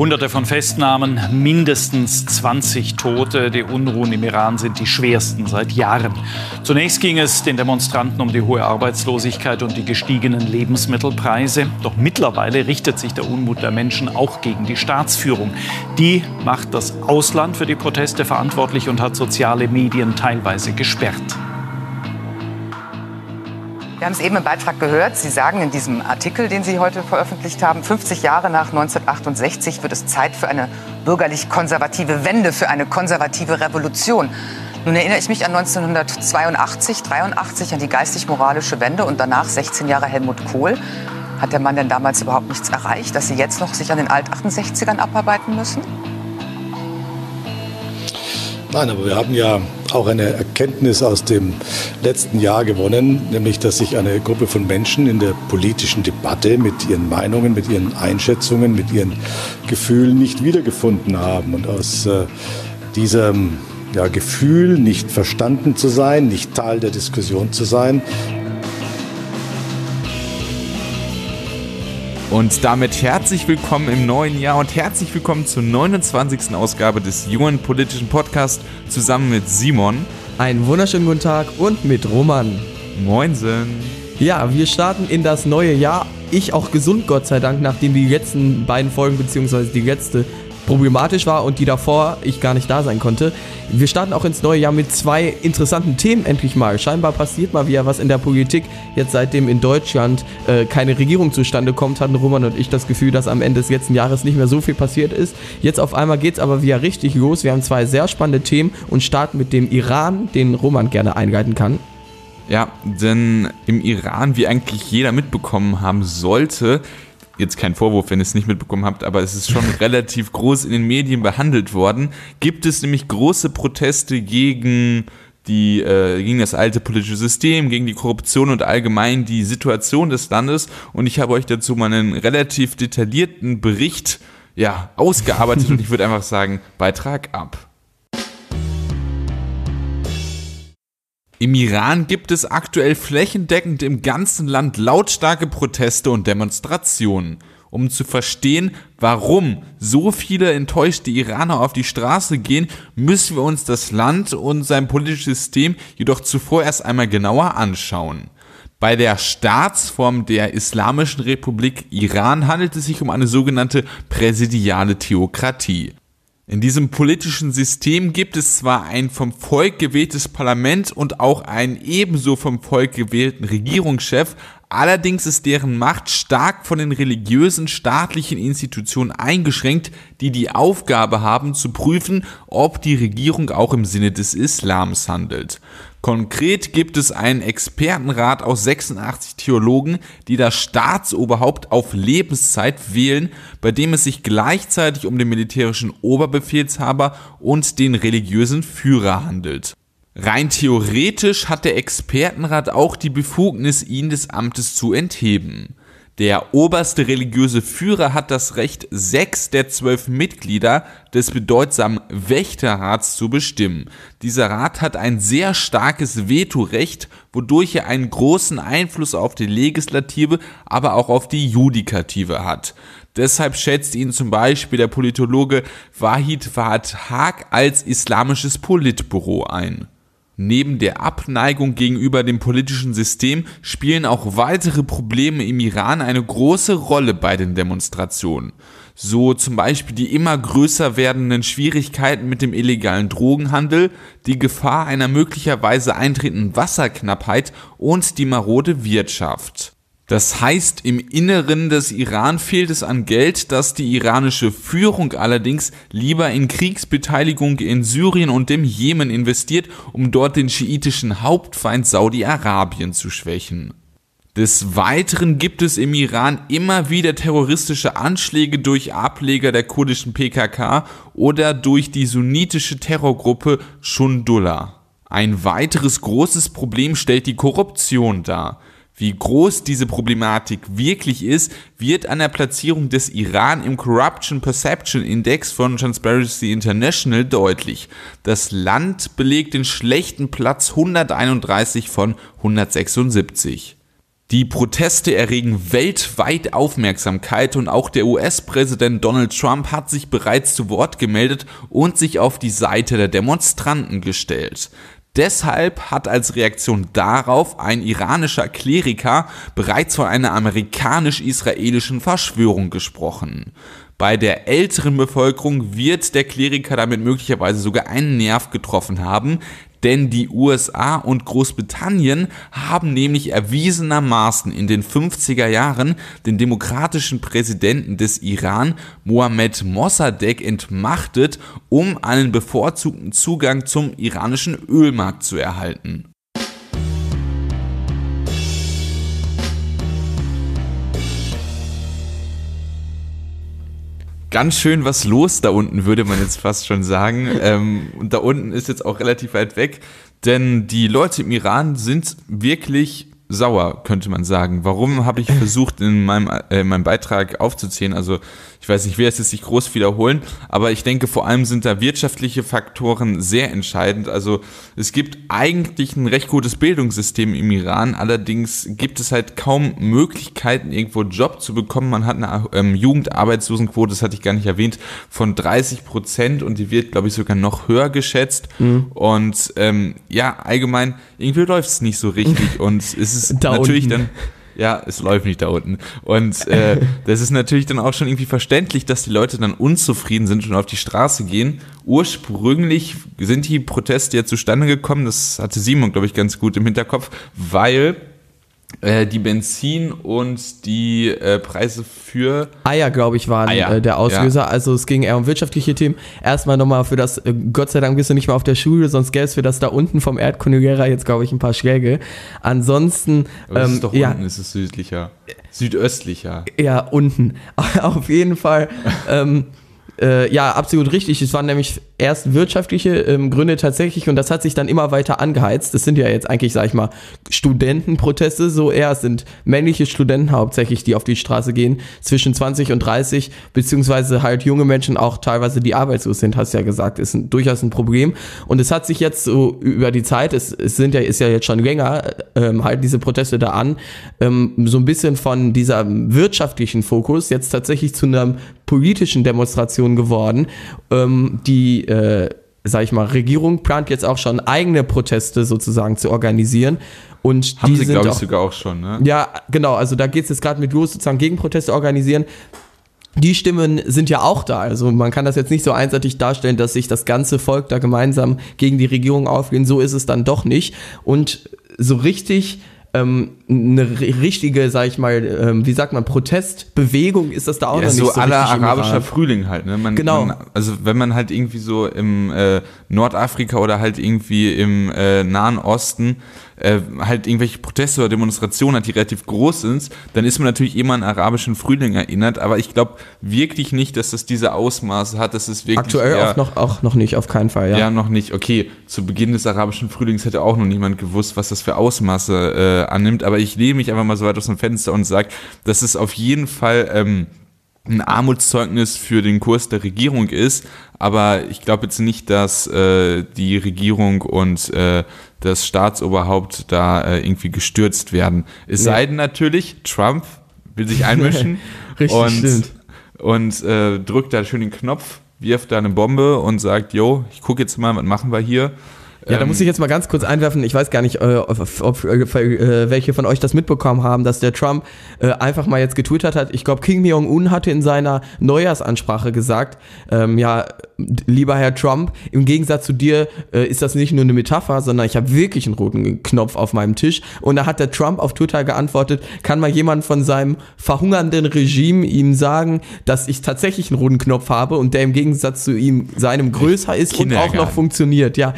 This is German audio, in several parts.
Hunderte von Festnahmen, mindestens 20 Tote. Die Unruhen im Iran sind die schwersten seit Jahren. Zunächst ging es den Demonstranten um die hohe Arbeitslosigkeit und die gestiegenen Lebensmittelpreise. Doch mittlerweile richtet sich der Unmut der Menschen auch gegen die Staatsführung. Die macht das Ausland für die Proteste verantwortlich und hat soziale Medien teilweise gesperrt. Wir haben es eben im Beitrag gehört. Sie sagen in diesem Artikel, den Sie heute veröffentlicht haben, 50 Jahre nach 1968 wird es Zeit für eine bürgerlich-konservative Wende, für eine konservative Revolution. Nun erinnere ich mich an 1982, 83 an die geistig-moralische Wende und danach 16 Jahre Helmut Kohl. Hat der Mann denn damals überhaupt nichts erreicht, dass Sie jetzt noch sich an den Alt-68ern abarbeiten müssen? Nein, aber wir haben ja auch eine Erkenntnis aus dem letzten Jahr gewonnen, nämlich dass sich eine Gruppe von Menschen in der politischen Debatte mit ihren Meinungen, mit ihren Einschätzungen, mit ihren Gefühlen nicht wiedergefunden haben. Und aus äh, diesem ja, Gefühl, nicht verstanden zu sein, nicht Teil der Diskussion zu sein, Und damit herzlich willkommen im neuen Jahr und herzlich willkommen zur 29. Ausgabe des Jungen Politischen Podcasts zusammen mit Simon. Einen wunderschönen guten Tag und mit Roman. Moinsen. Ja, wir starten in das neue Jahr. Ich auch gesund, Gott sei Dank, nachdem die letzten beiden Folgen bzw. die letzte problematisch war und die davor ich gar nicht da sein konnte. Wir starten auch ins neue Jahr mit zwei interessanten Themen endlich mal. Scheinbar passiert mal wieder was in der Politik. Jetzt seitdem in Deutschland äh, keine Regierung zustande kommt, hatten Roman und ich das Gefühl, dass am Ende des letzten Jahres nicht mehr so viel passiert ist. Jetzt auf einmal geht es aber wieder richtig los. Wir haben zwei sehr spannende Themen und starten mit dem Iran, den Roman gerne einleiten kann. Ja, denn im Iran, wie eigentlich jeder mitbekommen haben sollte, jetzt kein Vorwurf, wenn ihr es nicht mitbekommen habt, aber es ist schon relativ groß in den Medien behandelt worden, gibt es nämlich große Proteste gegen die äh, gegen das alte politische System, gegen die Korruption und allgemein die Situation des Landes. Und ich habe euch dazu mal einen relativ detaillierten Bericht ja, ausgearbeitet und ich würde einfach sagen, Beitrag ab. Im Iran gibt es aktuell flächendeckend im ganzen Land lautstarke Proteste und Demonstrationen. Um zu verstehen, warum so viele enttäuschte Iraner auf die Straße gehen, müssen wir uns das Land und sein politisches System jedoch zuvor erst einmal genauer anschauen. Bei der Staatsform der Islamischen Republik Iran handelt es sich um eine sogenannte präsidiale Theokratie. In diesem politischen System gibt es zwar ein vom Volk gewähltes Parlament und auch einen ebenso vom Volk gewählten Regierungschef, allerdings ist deren Macht stark von den religiösen staatlichen Institutionen eingeschränkt, die die Aufgabe haben zu prüfen, ob die Regierung auch im Sinne des Islams handelt. Konkret gibt es einen Expertenrat aus 86 Theologen, die das Staatsoberhaupt auf Lebenszeit wählen, bei dem es sich gleichzeitig um den militärischen Oberbefehlshaber und den religiösen Führer handelt. Rein theoretisch hat der Expertenrat auch die Befugnis, ihn des Amtes zu entheben. Der oberste religiöse Führer hat das Recht, sechs der zwölf Mitglieder des bedeutsamen Wächterrats zu bestimmen. Dieser Rat hat ein sehr starkes Vetorecht, wodurch er einen großen Einfluss auf die Legislative, aber auch auf die Judikative hat. Deshalb schätzt ihn zum Beispiel der Politologe Wahid Fahad Haag als islamisches Politbüro ein. Neben der Abneigung gegenüber dem politischen System spielen auch weitere Probleme im Iran eine große Rolle bei den Demonstrationen. So zum Beispiel die immer größer werdenden Schwierigkeiten mit dem illegalen Drogenhandel, die Gefahr einer möglicherweise eintretenden Wasserknappheit und die marode Wirtschaft. Das heißt, im Inneren des Iran fehlt es an Geld, das die iranische Führung allerdings lieber in Kriegsbeteiligung in Syrien und dem Jemen investiert, um dort den schiitischen Hauptfeind Saudi-Arabien zu schwächen. Des Weiteren gibt es im Iran immer wieder terroristische Anschläge durch Ableger der kurdischen PKK oder durch die sunnitische Terrorgruppe Shundullah. Ein weiteres großes Problem stellt die Korruption dar. Wie groß diese Problematik wirklich ist, wird an der Platzierung des Iran im Corruption Perception Index von Transparency International deutlich. Das Land belegt den schlechten Platz 131 von 176. Die Proteste erregen weltweit Aufmerksamkeit und auch der US-Präsident Donald Trump hat sich bereits zu Wort gemeldet und sich auf die Seite der Demonstranten gestellt. Deshalb hat als Reaktion darauf ein iranischer Kleriker bereits von einer amerikanisch-israelischen Verschwörung gesprochen. Bei der älteren Bevölkerung wird der Kleriker damit möglicherweise sogar einen Nerv getroffen haben, denn die USA und Großbritannien haben nämlich erwiesenermaßen in den 50er Jahren den demokratischen Präsidenten des Iran, Mohammed Mossadegh, entmachtet, um einen bevorzugten Zugang zum iranischen Ölmarkt zu erhalten. Ganz schön was los da unten, würde man jetzt fast schon sagen. Ähm, und da unten ist jetzt auch relativ weit weg, denn die Leute im Iran sind wirklich sauer, könnte man sagen. Warum habe ich versucht, in meinem, äh, in meinem Beitrag aufzuzählen? Also ich weiß nicht, ich will es jetzt nicht groß wiederholen, aber ich denke, vor allem sind da wirtschaftliche Faktoren sehr entscheidend. Also es gibt eigentlich ein recht gutes Bildungssystem im Iran, allerdings gibt es halt kaum Möglichkeiten, irgendwo Job zu bekommen. Man hat eine ähm, Jugendarbeitslosenquote, das hatte ich gar nicht erwähnt, von 30 Prozent und die wird, glaube ich, sogar noch höher geschätzt. Mhm. Und ähm, ja, allgemein, irgendwie läuft es nicht so richtig und es ist da natürlich dann ja, es läuft nicht da unten. Und äh, das ist natürlich dann auch schon irgendwie verständlich, dass die Leute dann unzufrieden sind und auf die Straße gehen. Ursprünglich sind die Proteste ja zustande gekommen, das hatte Simon, glaube ich, ganz gut im Hinterkopf, weil die Benzin und die äh, Preise für Eier, glaube ich, waren Eier. Äh, der Auslöser. Ja. Also es ging eher um wirtschaftliche Themen. Erstmal nochmal für das, äh, Gott sei Dank bist du nicht mehr auf der Schule, sonst gäbe es für das da unten vom Erdkundelehrer jetzt, glaube ich, ein paar Schläge. Ansonsten. Aber ähm, ist doch ja, unten, ist es südlicher. Südöstlicher. Ja, unten. auf jeden Fall. ähm, äh, ja, absolut richtig. Es waren nämlich erst wirtschaftliche ähm, Gründe tatsächlich und das hat sich dann immer weiter angeheizt. Das sind ja jetzt eigentlich, sag ich mal, Studentenproteste, so eher. Es sind männliche Studenten hauptsächlich, die auf die Straße gehen, zwischen 20 und 30, beziehungsweise halt junge Menschen auch teilweise, die arbeitslos sind, hast du ja gesagt, ist ein, durchaus ein Problem. Und es hat sich jetzt so über die Zeit, es, es sind ja, ist ja jetzt schon länger, ähm, halt diese Proteste da an, ähm, so ein bisschen von dieser wirtschaftlichen Fokus jetzt tatsächlich zu einer politischen Demonstration geworden, ähm, die äh, sag ich mal, Regierung plant jetzt auch schon eigene Proteste sozusagen zu organisieren. Und Haben die sie, glaube ich, sogar auch schon, ne? Ja, genau. Also da geht es jetzt gerade mit los, sozusagen Gegenproteste organisieren. Die Stimmen sind ja auch da. Also man kann das jetzt nicht so einseitig darstellen, dass sich das ganze Volk da gemeinsam gegen die Regierung auflehnt. So ist es dann doch nicht. Und so richtig ähm, eine richtige, sag ich mal, ähm, wie sagt man, Protestbewegung ist das da auch ja, noch so nicht so aller arabischer Frühling halt. Ne? Man, genau. Man, also wenn man halt irgendwie so im äh, Nordafrika oder halt irgendwie im äh, Nahen Osten äh, halt irgendwelche Proteste oder Demonstrationen hat, die relativ groß sind, dann ist man natürlich immer an arabischen Frühling erinnert, aber ich glaube wirklich nicht, dass das diese Ausmaße hat, dass es wirklich Aktuell eher, auch, noch, auch noch nicht, auf keinen Fall, ja. Ja, noch nicht. Okay, zu Beginn des arabischen Frühlings hätte auch noch niemand gewusst, was das für Ausmaße äh, annimmt, aber ich lehne mich einfach mal so weit aus dem Fenster und sage, dass es auf jeden Fall ähm, ein Armutszeugnis für den Kurs der Regierung ist, aber ich glaube jetzt nicht, dass äh, die Regierung und äh, das Staatsoberhaupt da äh, irgendwie gestürzt werden. Es nee. sei denn natürlich, Trump will sich einmischen Richtig, und, stimmt. und äh, drückt da schön den Knopf, wirft da eine Bombe und sagt, yo, ich gucke jetzt mal, was machen wir hier? Ja, da muss ich jetzt mal ganz kurz einwerfen. Ich weiß gar nicht, äh, ob, ob, äh, welche von euch das mitbekommen haben, dass der Trump äh, einfach mal jetzt getwittert hat. Ich glaube, Kim Jong-un hatte in seiner Neujahrsansprache gesagt, ähm, ja, lieber Herr Trump, im Gegensatz zu dir äh, ist das nicht nur eine Metapher, sondern ich habe wirklich einen roten Knopf auf meinem Tisch. Und da hat der Trump auf Twitter geantwortet, kann mal jemand von seinem verhungernden Regime ihm sagen, dass ich tatsächlich einen roten Knopf habe und der im Gegensatz zu ihm seinem größer ist und auch noch funktioniert. Ja,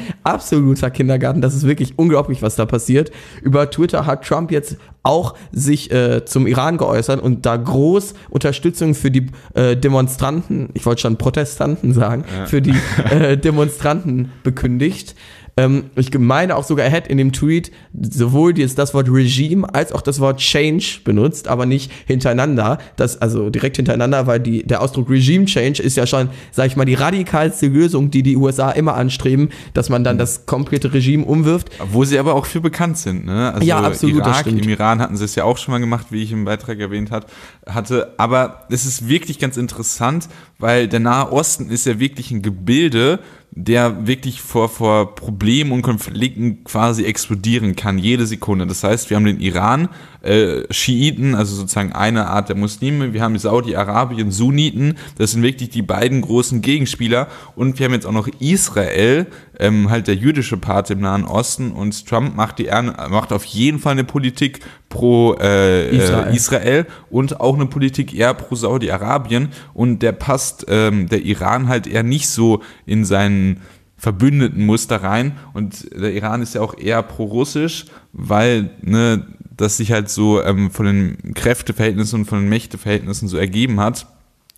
absoluter Kindergarten. Das ist wirklich unglaublich, was da passiert. Über Twitter hat Trump jetzt auch sich äh, zum Iran geäußert und da groß Unterstützung für die äh, Demonstranten, ich wollte schon Protestanten sagen, ja. für die äh, Demonstranten bekündigt. Ähm, ich meine auch sogar, er hat in dem Tweet sowohl jetzt das Wort Regime als auch das Wort Change benutzt, aber nicht hintereinander. Das, also direkt hintereinander, weil die, der Ausdruck Regime Change ist ja schon, sag ich mal, die radikalste Lösung, die die USA immer anstreben, dass man dann das komplette Regime umwirft. Wo sie aber auch für bekannt sind. Ne? Also Ja, absolut, das Irak, im Iran hatten sie es ja auch schon mal gemacht, wie ich im Beitrag erwähnt hat, hatte. Aber es ist wirklich ganz interessant, weil der Nahe Osten ist ja wirklich ein Gebilde, der wirklich vor, vor Problemen und Konflikten quasi explodieren kann, jede Sekunde. Das heißt, wir haben den Iran, äh, Schiiten, also sozusagen eine Art der Muslime, wir haben Saudi-Arabien, Sunniten, das sind wirklich die beiden großen Gegenspieler. Und wir haben jetzt auch noch Israel, ähm, halt der jüdische Part im Nahen Osten. Und Trump macht, die, macht auf jeden Fall eine Politik pro äh, Israel. Israel. Israel und auch eine Politik eher pro Saudi-Arabien. Und der passt ähm, der Iran halt eher nicht so in seinen verbündeten Muster rein. Und der Iran ist ja auch eher pro-russisch, weil ne, das sich halt so ähm, von den Kräfteverhältnissen und von den Mächteverhältnissen so ergeben hat.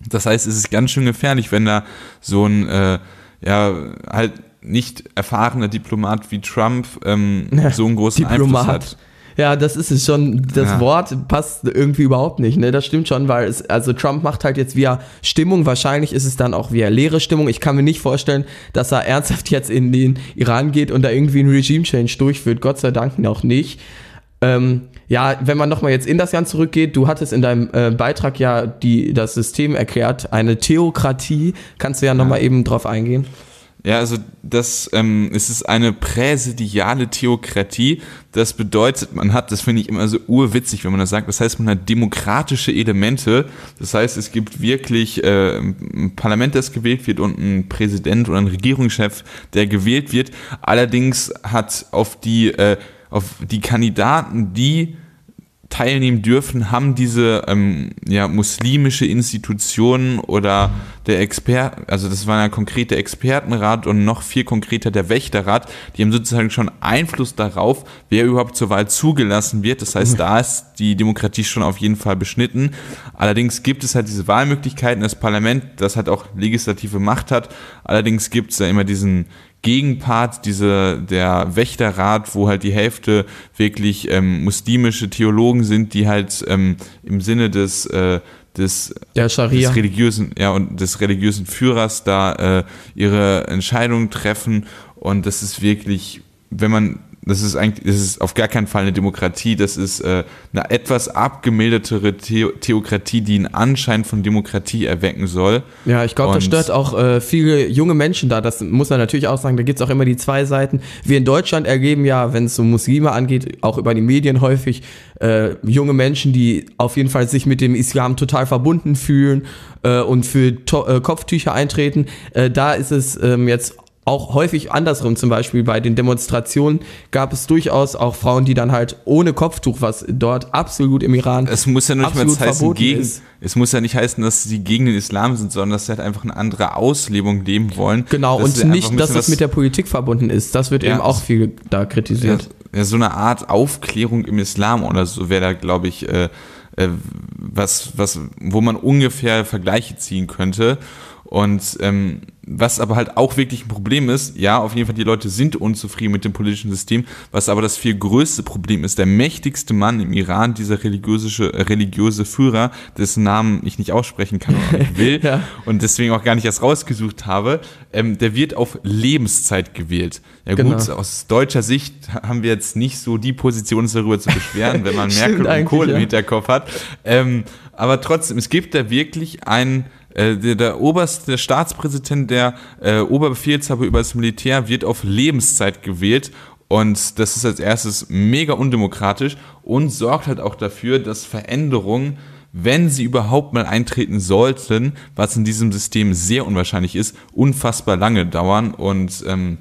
Das heißt, es ist ganz schön gefährlich, wenn da so ein äh, ja halt nicht erfahrener Diplomat wie Trump ähm, so einen großen Einfluss hat. Ja, das ist es schon. Das Ja. Wort passt irgendwie überhaupt nicht. Ne, das stimmt schon, weil es also Trump macht halt jetzt via Stimmung. Wahrscheinlich ist es dann auch via leere Stimmung. Ich kann mir nicht vorstellen, dass er ernsthaft jetzt in den Iran geht und da irgendwie einen Regime Change durchführt. Gott sei Dank noch nicht. Ähm, ja, wenn man nochmal jetzt in das Jahr zurückgeht, du hattest in deinem äh, Beitrag ja die, das System erklärt, eine Theokratie. Kannst du ja nochmal eben drauf eingehen? Ja, also das ähm, es ist eine präsidiale Theokratie. Das bedeutet, man hat, das finde ich immer so urwitzig, wenn man das sagt, das heißt, man hat demokratische Elemente. Das heißt, es gibt wirklich äh, ein Parlament, das gewählt wird und ein Präsident oder ein Regierungschef, der gewählt wird. Allerdings hat auf die, äh, auf die Kandidaten, die teilnehmen dürfen, haben diese ähm, ja, muslimische Institutionen oder der Expert, also das war ja konkret der Expertenrat und noch viel konkreter der Wächterrat, die haben sozusagen schon Einfluss darauf, wer überhaupt zur Wahl zugelassen wird. Das heißt, da ist die Demokratie schon auf jeden Fall beschnitten. Allerdings gibt es halt diese Wahlmöglichkeiten, das Parlament, das halt auch legislative Macht hat. Allerdings gibt es da immer diesen Gegenpart, diese, der Wächterrat, wo halt die Hälfte wirklich ähm, muslimische Theologen sind, die halt ähm, im Sinne des, äh, des, des religiösen, ja, und des religiösen Führers da äh, ihre Entscheidungen treffen. Und das ist wirklich, wenn man, das ist eigentlich, das ist auf gar keinen Fall eine Demokratie, das ist äh, eine etwas abgemildertere The Theokratie, die einen Anschein von Demokratie erwecken soll. Ja, ich glaube, das stört auch äh, viele junge Menschen da. Das muss man natürlich auch sagen. Da gibt's auch immer die zwei Seiten. Wir in Deutschland ergeben ja, wenn es um Muslime angeht, auch über die Medien häufig äh, junge Menschen, die auf jeden Fall sich mit dem Islam total verbunden fühlen äh, und für to äh, Kopftücher eintreten. Äh, da ist es ähm, jetzt auch häufig andersrum, zum Beispiel bei den Demonstrationen gab es durchaus auch Frauen, die dann halt ohne Kopftuch, was dort absolut im Iran Es muss ja nicht mal heißen, verboten gegen, ist. es muss ja nicht heißen, dass sie gegen den Islam sind, sondern dass sie halt einfach eine andere Auslebung leben wollen. Genau, und nicht, dass das mit der Politik verbunden ist. Das wird Ja, eben auch viel da kritisiert. ja, ja, so eine Art Aufklärung im Islam oder so wäre da, glaube ich, äh, äh, was, was, wo man ungefähr Vergleiche ziehen könnte. Und ähm, was aber halt auch wirklich ein Problem ist, ja, auf jeden Fall, die Leute sind unzufrieden mit dem politischen System, was aber das viel größte Problem ist, der mächtigste Mann im Iran, dieser religiöse, äh, religiöse Führer, dessen Namen ich nicht aussprechen kann oder nicht will Ja. und deswegen auch gar nicht erst rausgesucht habe, ähm, der wird auf Lebenszeit gewählt. Ja Genau. gut, aus deutscher Sicht haben wir jetzt nicht so die Position, uns darüber zu beschweren, wenn man Merkel und Kohl im ja. Hinterkopf hat. Ähm, aber trotzdem, es gibt da wirklich einen, äh, der, der oberste der Staatspräsident, der äh, Oberbefehlshaber über das Militär, wird auf Lebenszeit gewählt. Und das ist als erstes mega undemokratisch und sorgt halt auch dafür, dass Veränderungen, wenn sie überhaupt mal eintreten sollten, was in diesem System sehr unwahrscheinlich ist, unfassbar lange dauern. Und ähm,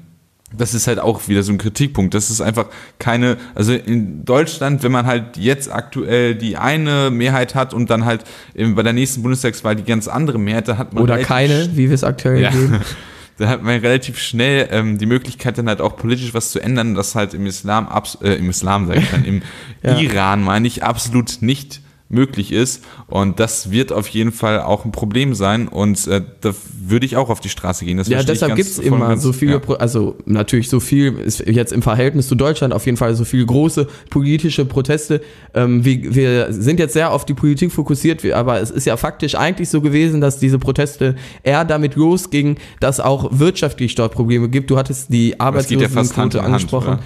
das ist halt auch wieder so ein Kritikpunkt. Das ist einfach keine, also in Deutschland, wenn man halt jetzt aktuell die eine Mehrheit hat und dann halt bei der nächsten Bundestagswahl die ganz andere Mehrheit, da hat man Oder keine, wie wir es aktuell ja. sehen. Da hat man relativ schnell ähm, die Möglichkeit, dann halt auch politisch was zu ändern, das halt im Islam, äh, im Islam, sag ich dann, im Ja. Iran, meine ich, absolut nicht möglich ist. Und das wird auf jeden Fall auch ein Problem sein. Und äh, da würde ich auch auf die Straße gehen. Das ja, deshalb gibt es immer ganz, so viele, ja. also natürlich so viel ist jetzt im Verhältnis zu Deutschland auf jeden Fall so viele große politische Proteste. Ähm, wir, wir sind jetzt sehr auf die Politik fokussiert, aber es ist ja faktisch eigentlich so gewesen, dass diese Proteste eher damit losgingen, dass auch wirtschaftlich dort Probleme gibt. Du hattest die Arbeitslosenquote ja angesprochen. Hand,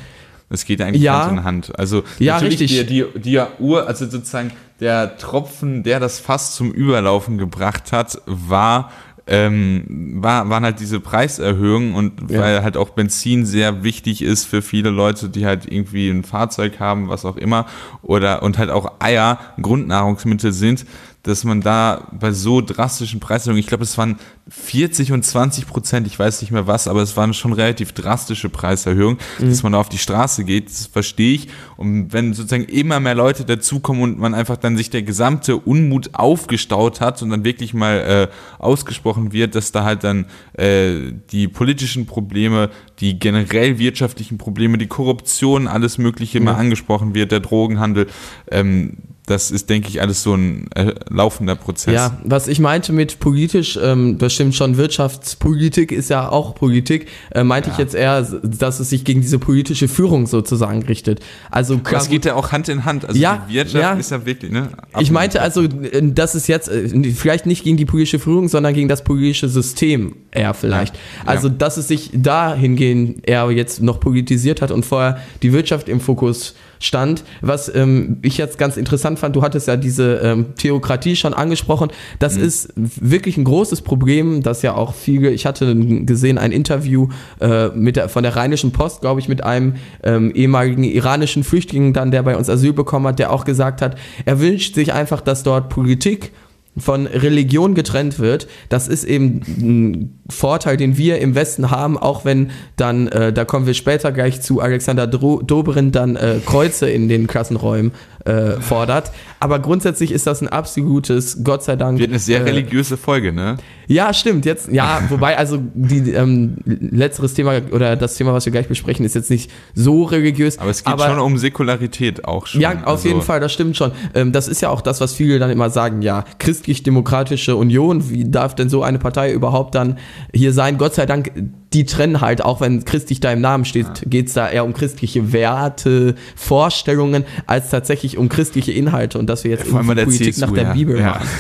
es geht eigentlich ja, Hand in Hand. Also ja, richtig. Die, die, die Uhr, also sozusagen der Tropfen, der das Fass zum Überlaufen gebracht hat, war ähm, war, waren halt diese Preiserhöhungen und ja. weil halt auch Benzin sehr wichtig ist für viele Leute, die halt irgendwie ein Fahrzeug haben, was auch immer, oder und halt auch Eier Grundnahrungsmittel sind, dass man da bei so drastischen Preiserhöhungen, ich glaube, es waren 40 und 20 Prozent, ich weiß nicht mehr was, aber es waren schon relativ drastische Preiserhöhungen, mhm. dass man da auf die Straße geht, das verstehe ich. Und wenn sozusagen immer mehr Leute dazukommen und man einfach dann sich der gesamte Unmut aufgestaut hat und dann wirklich mal äh, ausgesprochen wird, dass da halt dann äh, die politischen Probleme, die generell wirtschaftlichen Probleme, die Korruption, alles Mögliche mhm. mal angesprochen wird, der Drogenhandel, ähm, das ist, denke ich, alles so ein äh, laufender Prozess. Ja, was ich meinte mit politisch, ähm, das stimmt schon, Wirtschaftspolitik ist ja auch Politik, äh, meinte ja. ich jetzt eher, dass es sich gegen diese politische Führung sozusagen richtet. Also klar, das geht ja auch Hand in Hand. Also ja, die Wirtschaft ja, ist ja wirklich, ne? Ich meinte also, äh, dass es jetzt äh, vielleicht nicht gegen die politische Führung, sondern gegen das politische System eher vielleicht. Ja. Also, dass es sich dahingehend eher jetzt noch politisiert hat und vorher die Wirtschaft im Fokus stand. Was ähm, ich jetzt ganz interessant fand, du hattest ja diese ähm, Theokratie schon angesprochen. Das mhm. ist wirklich ein großes Problem, das ja auch viele, ich hatte gesehen ein Interview äh, mit der, von der Rheinischen Post, glaube ich, mit einem ähm, ehemaligen iranischen Flüchtling dann, der bei uns Asyl bekommen hat, der auch gesagt hat, er wünscht sich einfach, dass dort Politik von Religion getrennt wird, das ist eben ein Vorteil, den wir im Westen haben, auch wenn dann, äh, da kommen wir später gleich zu Alexander Dobrin, dann äh, Kreuze in den Klassenräumen äh, fordert. Aber grundsätzlich ist das ein absolutes, Gott sei Dank. Wird eine sehr äh, religiöse Folge, ne? Ja, stimmt. Jetzt, ja, wobei, also die ähm, letzteres Thema oder das Thema, was wir gleich besprechen, ist jetzt nicht so religiös. Aber es geht aber, schon um Säkularität auch schon. Ja, auf also. jeden Fall, das stimmt schon. Ähm, das ist ja auch das, was viele dann immer sagen, ja, christlich-demokratische Union, wie darf denn so eine Partei überhaupt dann hier sein? Gott sei Dank die trennen halt, auch wenn christlich da im Namen steht, ja. geht es da eher um christliche Werte, Vorstellungen, als tatsächlich um christliche Inhalte und dass wir jetzt ja, Politik CSU, nach der ja. Bibel machen.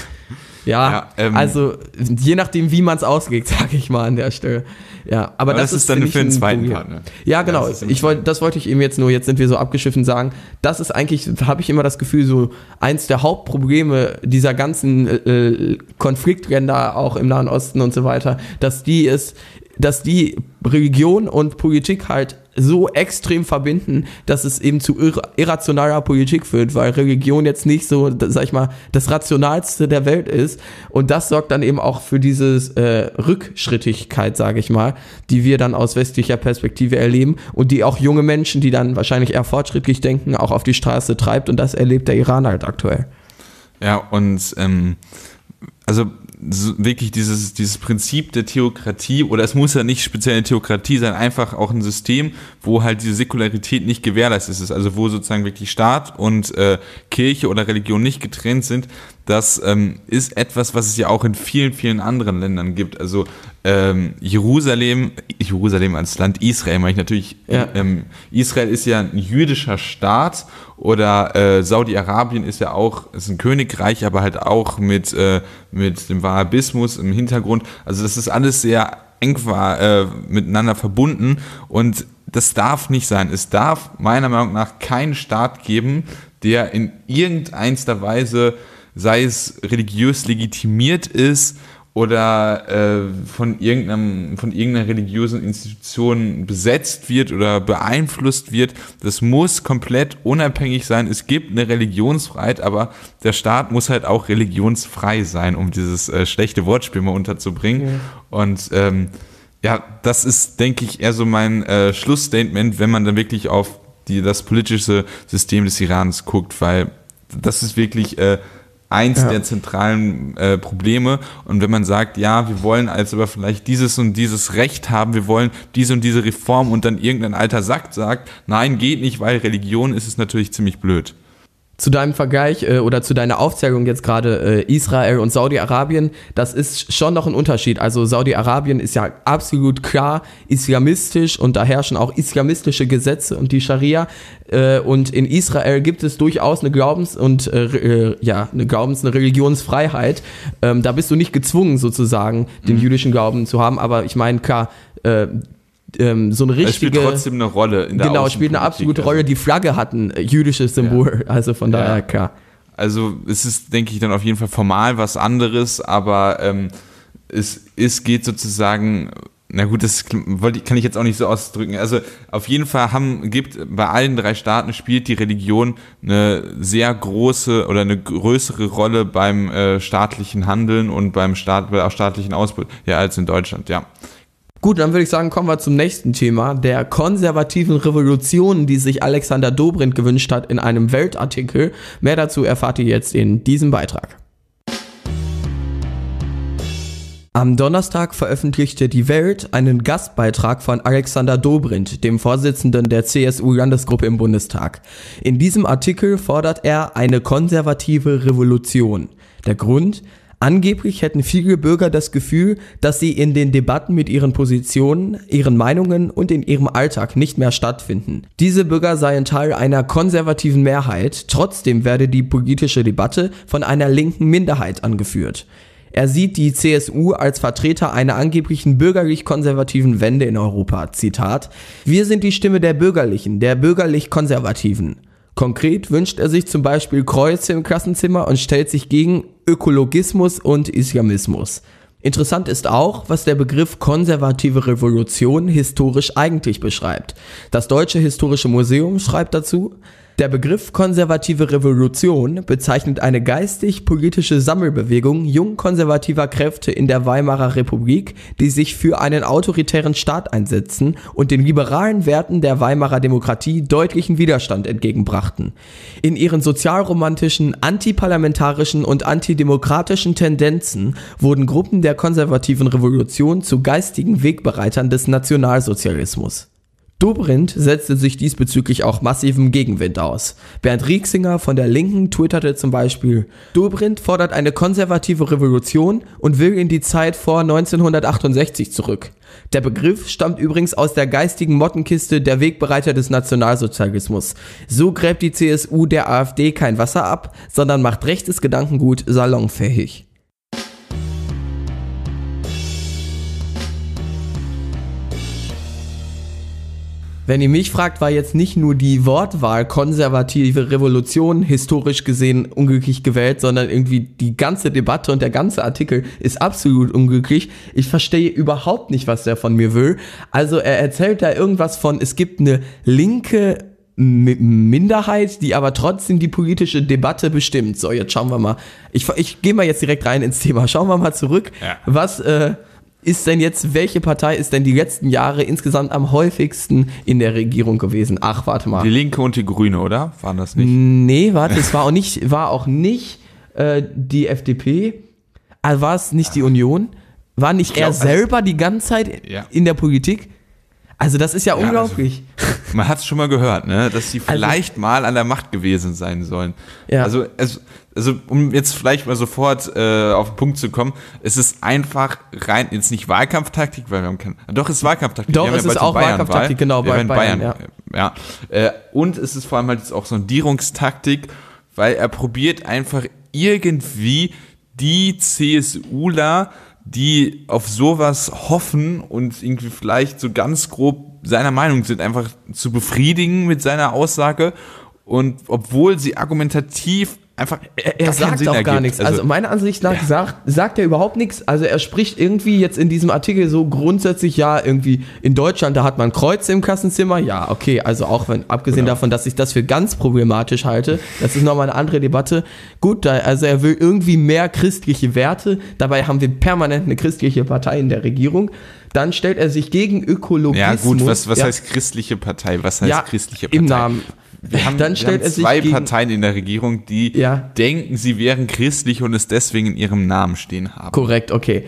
Ja, ja ähm, also je nachdem, wie man es auslegt, sage ich mal an der Stelle. Ja, aber, aber das, das, ist dann für den zweiten Part. Ne? Ja, genau. Ja, ich wollte, das wollte ich eben jetzt nur. Jetzt sind wir so abgeschiffen sagen. Das ist eigentlich, habe ich immer das Gefühl, so eins der Hauptprobleme dieser ganzen äh, Konfliktländer, auch im Nahen Osten und so weiter, dass die ist, dass die Religion und Politik halt so extrem verbinden, dass es eben zu irrationaler Politik führt, weil Religion jetzt nicht so, sag ich mal, das Rationalste der Welt ist. Und das sorgt dann eben auch für diese äh, Rückschrittigkeit, sage ich mal, die wir dann aus westlicher Perspektive erleben und die auch junge Menschen, die dann wahrscheinlich eher fortschrittlich denken, auch auf die Straße treibt. Und das erlebt der Iran halt aktuell. Ja, und ähm, also so wirklich dieses, dieses Prinzip der Theokratie, oder es muss ja nicht speziell eine Theokratie sein, einfach auch ein System, wo halt diese Säkularität nicht gewährleistet ist, also wo sozusagen wirklich Staat und äh, Kirche oder Religion nicht getrennt sind, das ähm, ist etwas, was es ja auch in vielen, vielen anderen Ländern gibt. Also ähm, Jerusalem, Jerusalem als Land Israel, meine ich natürlich, ja. ähm, Israel ist ja ein jüdischer Staat oder äh, Saudi-Arabien ist ja auch, ist ein Königreich, aber halt auch mit, äh, mit dem Wahhabismus im Hintergrund. Also das ist alles sehr eng war, äh, miteinander verbunden und das darf nicht sein. Es darf meiner Meinung nach keinen Staat geben, der in irgendeiner Weise sei es religiös legitimiert ist oder äh, von, irgendeinem, von irgendeiner religiösen Institution besetzt wird oder beeinflusst wird. Das muss komplett unabhängig sein. Es gibt eine Religionsfreiheit, aber der Staat muss halt auch religionsfrei sein, um dieses äh, schlechte Wortspiel mal unterzubringen. Ja. Und ähm, ja, das ist, denke ich, eher so mein äh, Schlussstatement, wenn man dann wirklich auf die, das politische System des Irans guckt, weil das ist wirklich äh, eins ja. der zentralen äh, Probleme. Und wenn man sagt, ja, wir wollen als aber vielleicht dieses und dieses Recht haben, wir wollen diese und diese Reform und dann irgendein alter Sack sagt, nein, geht nicht, weil Religion ist es natürlich ziemlich blöd. Zu deinem Vergleich äh, oder zu deiner Aufzählung jetzt gerade äh, Israel und Saudi-Arabien, das ist schon noch ein Unterschied. Also Saudi-Arabien ist ja absolut klar islamistisch und da herrschen auch islamistische Gesetze und die Scharia. Äh, und in Israel gibt es durchaus eine Glaubens- und äh, äh, ja eine Glaubens-, eine Religionsfreiheit. Ähm, da bist du nicht gezwungen sozusagen den Mhm. jüdischen Glauben zu haben. Aber ich meine klar. Äh, ähm, so eine Es spielt richtige trotzdem eine Rolle in der genau spielt eine absolute Also- Rolle die Flagge hat ein äh, jüdisches Symbol also von daher Ja. klar Also es ist, denke ich, dann auf jeden Fall formal was anderes, aber ähm, es, es geht sozusagen, na gut, das kann ich jetzt auch nicht so ausdrücken. Also auf jeden Fall haben, gibt bei allen drei Staaten spielt die Religion eine sehr große oder eine größere Rolle beim äh, staatlichen Handeln und beim Staat, bei staatlichen Ausbau, ja, als in Deutschland, ja. Gut, dann würde ich sagen, kommen wir zum nächsten Thema, der konservativen Revolution, die sich Alexander Dobrindt gewünscht hat in einem Weltartikel. Mehr dazu erfahrt ihr jetzt in diesem Beitrag. Am Donnerstag veröffentlichte die Welt einen Gastbeitrag von Alexander Dobrindt, dem Vorsitzenden der CSU-Landesgruppe im Bundestag. In diesem Artikel fordert er eine konservative Revolution. Der Grund? Angeblich hätten viele Bürger das Gefühl, dass sie in den Debatten mit ihren Positionen, ihren Meinungen und in ihrem Alltag nicht mehr stattfinden. Diese Bürger seien Teil einer konservativen Mehrheit, trotzdem werde die politische Debatte von einer linken Minderheit angeführt. Er sieht die CSU als Vertreter einer angeblichen bürgerlich-konservativen Wende in Europa. Zitat: Wir sind die Stimme der Bürgerlichen, der bürgerlich-konservativen. Konkret wünscht er sich zum Beispiel Kreuze im Klassenzimmer und stellt sich gegen Ökologismus und Islamismus. Interessant ist auch, was der Begriff konservative Revolution historisch eigentlich beschreibt. Das Deutsche Historische Museum schreibt dazu, der Begriff konservative Revolution bezeichnet eine geistig-politische Sammelbewegung jung-konservativer Kräfte in der Weimarer Republik, die sich für einen autoritären Staat einsetzen und den liberalen Werten der Weimarer Demokratie deutlichen Widerstand entgegenbrachten. In ihren sozialromantischen, antiparlamentarischen und antidemokratischen Tendenzen wurden Gruppen der konservativen Revolution zu geistigen Wegbereitern des Nationalsozialismus. Dobrindt setzte sich diesbezüglich auch massivem Gegenwind aus. Bernd Rieksinger von der Linken twitterte zum Beispiel, Dobrindt fordert eine konservative Revolution und will in die Zeit vor 1968 zurück. Der Begriff stammt übrigens aus der geistigen Mottenkiste der Wegbereiter des Nationalsozialismus. So gräbt die CSU der AfD kein Wasser ab, sondern macht rechtes Gedankengut salonfähig. Wenn ihr mich fragt, war jetzt nicht nur die Wortwahl konservative Revolution historisch gesehen unglücklich gewählt, sondern irgendwie die ganze Debatte und der ganze Artikel ist absolut unglücklich. Ich verstehe überhaupt nicht, was der von mir will. Also er erzählt da irgendwas von, es gibt eine linke Minderheit, die aber trotzdem die politische Debatte bestimmt. So, jetzt schauen wir mal. Ich, ich gehe mal jetzt direkt rein ins Thema. Schauen wir mal zurück. Ja. Was äh, ist denn jetzt, welche Partei ist denn die letzten Jahre insgesamt am häufigsten in der Regierung gewesen? Ach, warte mal. Die Linke und die Grüne, oder? Waren das nicht? Nee, warte, es war auch nicht, war auch nicht äh, die FDP. Also war es nicht die Union? War nicht glaub, er also- selber die ganze Zeit Ja. in der Politik? Also das ist ja, also- unglaublich. Man hat es schon mal gehört, ne? dass sie vielleicht mal an der Macht gewesen sein sollen. Ja. Also, also, also um jetzt vielleicht mal sofort äh, auf den Punkt zu kommen, es ist einfach rein, jetzt nicht Wahlkampftaktik, weil wir haben kein, doch, es ist Wahlkampftaktik. Doch, es ist bald die auch. Wahlkampftaktik, genau, Wir bei werden Bayern, ja. ja. Äh, und es ist vor allem halt jetzt auch Sondierungstaktik, weil er probiert einfach irgendwie die CSUler die auf sowas hoffen und irgendwie vielleicht so ganz grob seiner Meinung sind, einfach zu befriedigen mit seiner Aussage. Und obwohl sie argumentativ einfach Er, er sagt Sinn auch gar ergibt. nichts. Also, meiner Ansicht nach Ja. sagt, sagt er überhaupt nichts. Also er spricht irgendwie jetzt in diesem Artikel so grundsätzlich, ja, irgendwie in Deutschland, da hat man Kreuze im Klassenzimmer. Ja, okay, also auch wenn, abgesehen Genau. davon, dass ich das für ganz problematisch halte, das ist nochmal eine andere Debatte. Gut, da, also er will irgendwie mehr christliche Werte. Dabei haben wir permanent eine christliche Partei in der Regierung. Dann stellt er sich gegen Ökologismus. ja gut, was, was ja, heißt christliche Partei? Was heißt ja, christliche Partei? Im Namen. Wir haben, dann wir stellt haben er sich zwei gegen, Parteien in der Regierung, die Ja. denken, sie wären christlich und es deswegen in ihrem Namen stehen haben. Korrekt, okay.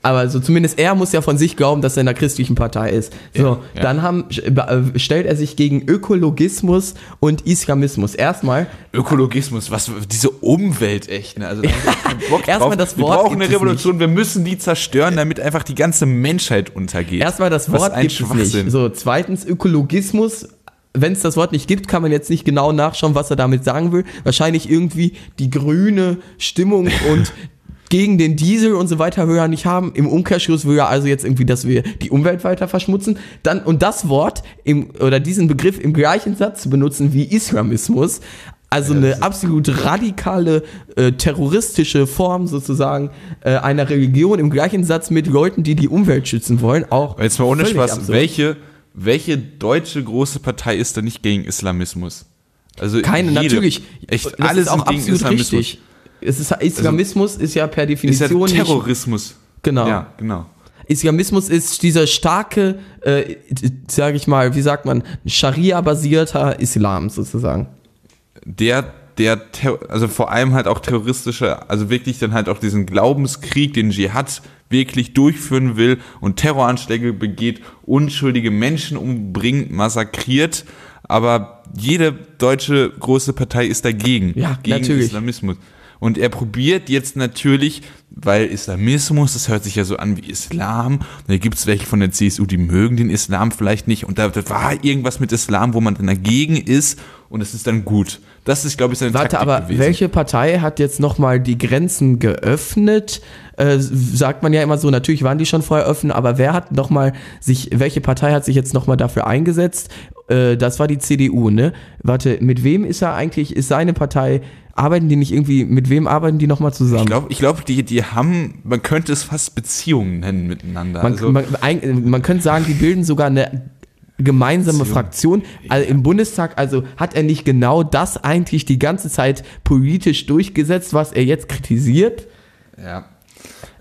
Aber so zumindest er muss ja von sich glauben, dass er in einer christlichen Partei ist. So, Ja, ja. dann haben, äh, stellt er sich gegen Ökologismus und Islamismus. Erstmal, Ökologismus, was diese Umwelt echt, ne? Also da Bock Erstmal das wir Wort brauchen gibt eine Revolution, wir müssen die zerstören, damit einfach die ganze Menschheit untergeht. erstmal das Wort gibt es nicht. So, zweitens Ökologismus. Wenn es das Wort nicht gibt, kann man jetzt nicht genau nachschauen, was er damit sagen will. Wahrscheinlich irgendwie die grüne Stimmung und gegen den Diesel und so weiter will er nicht haben. Im Umkehrschluss will er also jetzt irgendwie, dass wir die Umwelt weiter verschmutzen. Dann, und das Wort im, oder diesen Begriff im gleichen Satz zu benutzen wie Islamismus. Also eine absolut radikale, äh, terroristische Form sozusagen äh, einer Religion im gleichen Satz mit Leuten, die die Umwelt schützen wollen, auch. Jetzt mal ohne Spaß, absurd. welche, welche deutsche große Partei ist da nicht gegen Islamismus? Also Keine, jede. natürlich. Echt, Das alle ist auch gegen absolut Islamismus. richtig. Es ist, Islamismus ist ja per Ist ja Definition nicht, Terrorismus. Genau. Ja, genau. Islamismus ist dieser starke, äh, sage ich mal, wie sagt man, Scharia-basierter Islam sozusagen. der, der, also vor allem halt auch terroristische, also wirklich dann halt auch diesen Glaubenskrieg, den Dschihad wirklich durchführen will und Terroranschläge begeht, unschuldige Menschen umbringt, massakriert, aber jede deutsche große Partei ist dagegen, Ja, gegen natürlich. Islamismus. Und er probiert jetzt natürlich, weil Islamismus, das hört sich ja so an wie Islam. Da gibt es welche von der CSU, die mögen den Islam vielleicht nicht. Und da, da war irgendwas mit Islam, wo man dann dagegen ist und es ist dann gut. Das ist, glaube ich, seine Warte, Taktik aber gewesen. welche Partei hat jetzt nochmal die Grenzen geöffnet? Äh, sagt man ja immer so, natürlich waren die schon vorher offen, aber wer hat nochmal sich, welche Partei hat sich jetzt nochmal dafür eingesetzt? Äh, das war die CDU, ne? Warte, mit wem ist er eigentlich, ist seine Partei, arbeiten die nicht irgendwie, mit wem arbeiten die nochmal zusammen? Ich glaube, ich glaub, die, die haben, man könnte es fast Beziehungen nennen miteinander. Man, also, man, man könnte sagen, die bilden sogar eine gemeinsame Fraktion. Also im Bundestag, also hat er nicht genau das eigentlich die ganze Zeit politisch durchgesetzt, was er jetzt kritisiert? Ja.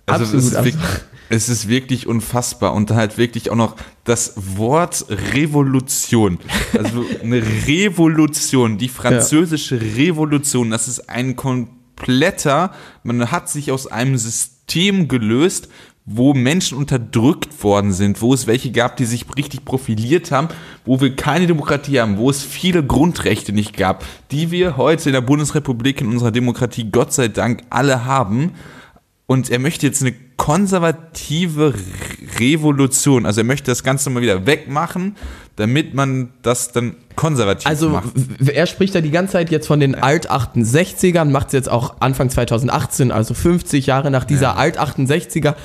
Also Absolut es, ist wirklich, es ist wirklich unfassbar und halt wirklich auch noch das Wort Revolution. Also eine Revolution, die französische Revolution, das ist ein kompletter, man hat sich aus einem System gelöst, wo Menschen unterdrückt worden sind, wo es welche gab, die sich richtig profiliert haben, wo wir keine Demokratie haben, wo es viele Grundrechte nicht gab, die wir heute in der Bundesrepublik, in unserer Demokratie, Gott sei Dank, alle haben. Und er möchte jetzt eine konservative Re- Revolution, also er möchte das Ganze mal wieder wegmachen, damit man das dann konservativ Also macht. w- er spricht da die ganze Zeit jetzt von den Alt-68ern, macht es jetzt auch Anfang 2018, also 50 Jahre nach dieser Alt-68er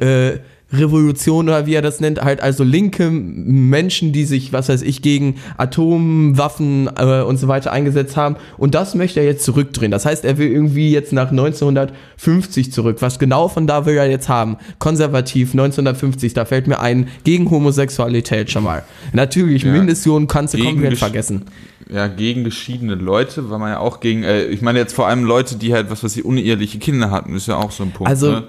äh, Revolution oder wie er das nennt, halt also linke Menschen, die sich, was weiß ich, gegen Atomwaffen äh, und so weiter eingesetzt haben. Und das möchte er jetzt zurückdrehen. Das heißt, er will irgendwie jetzt nach 1950 zurück. Was genau von da will er jetzt haben? Konservativ 1950, da fällt mir ein, gegen Homosexualität schon mal. Natürlich, Ja. Mindestlohn kannst du komplett vergessen. ja, gegen geschiedene Leute, weil man ja auch gegen, äh, ich meine jetzt vor allem Leute, die halt, was weiß ich, uneheliche Kinder hatten, ist ja auch so ein Punkt. Also, ne?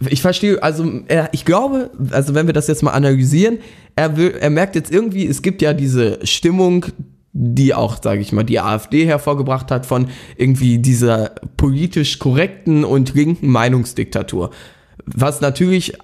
Ich verstehe, also er, ich glaube, also wenn wir das jetzt mal analysieren, er, will, er merkt jetzt irgendwie, es gibt ja diese Stimmung, die auch, sage ich mal, die AfD hervorgebracht hat von irgendwie dieser politisch korrekten und linken Meinungsdiktatur. Was natürlich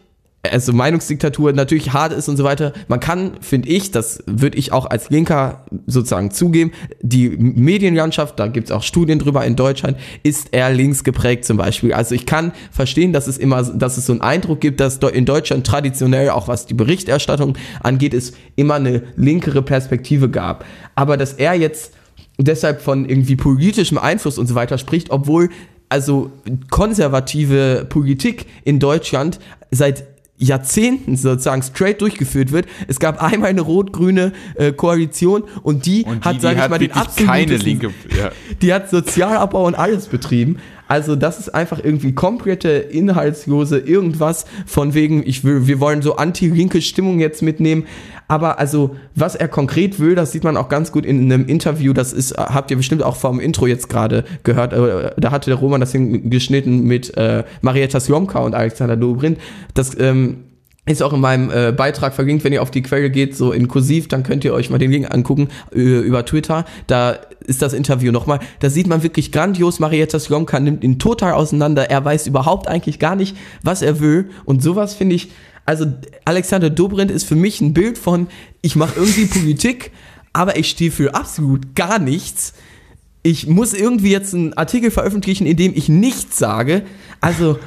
also Meinungsdiktatur natürlich hart ist und so weiter. Man kann, finde ich, das würde ich auch als Linker sozusagen zugeben, die Medienlandschaft, da gibt es auch Studien drüber in Deutschland, ist eher links geprägt zum Beispiel. Also ich kann verstehen, dass es immer, dass es so einen Eindruck gibt, dass in Deutschland traditionell, auch was die Berichterstattung angeht, es immer eine linkere Perspektive gab. Aber dass er jetzt deshalb von irgendwie politischem Einfluss und so weiter spricht, obwohl also konservative Politik in Deutschland seit Jahrzehnten sozusagen straight durchgeführt wird. Es gab einmal eine rot-grüne äh, Koalition und die Und die, hat, sage ich mal, den keine linke, ja. die hat Sozialabbau und alles betrieben. Also das ist einfach irgendwie komplette inhaltslose irgendwas von wegen, ich will, wir wollen so anti-linke Stimmung jetzt mitnehmen. Aber also, was er konkret will, das sieht man auch ganz gut in einem Interview. Das ist, habt ihr bestimmt auch vom Intro jetzt gerade gehört. äh, Da hatte der Roman das geschnitten mit äh, Marietta Slomka und Alexander Dobrindt. Das ähm, ist auch in meinem äh, Beitrag verlinkt, wenn ihr auf die Quelle geht, so in dann könnt ihr euch mal den Link angucken äh, über Twitter. Da ist das Interview nochmal. Da sieht man wirklich grandios, Marietta Slomka nimmt ihn total auseinander. Er weiß überhaupt eigentlich gar nicht, was er will. Und sowas finde ich, also Alexander Dobrindt ist für mich ein Bild von, ich mache irgendwie Politik, aber ich stehe für absolut gar nichts. Ich muss irgendwie jetzt einen Artikel veröffentlichen, in dem ich nichts sage. Also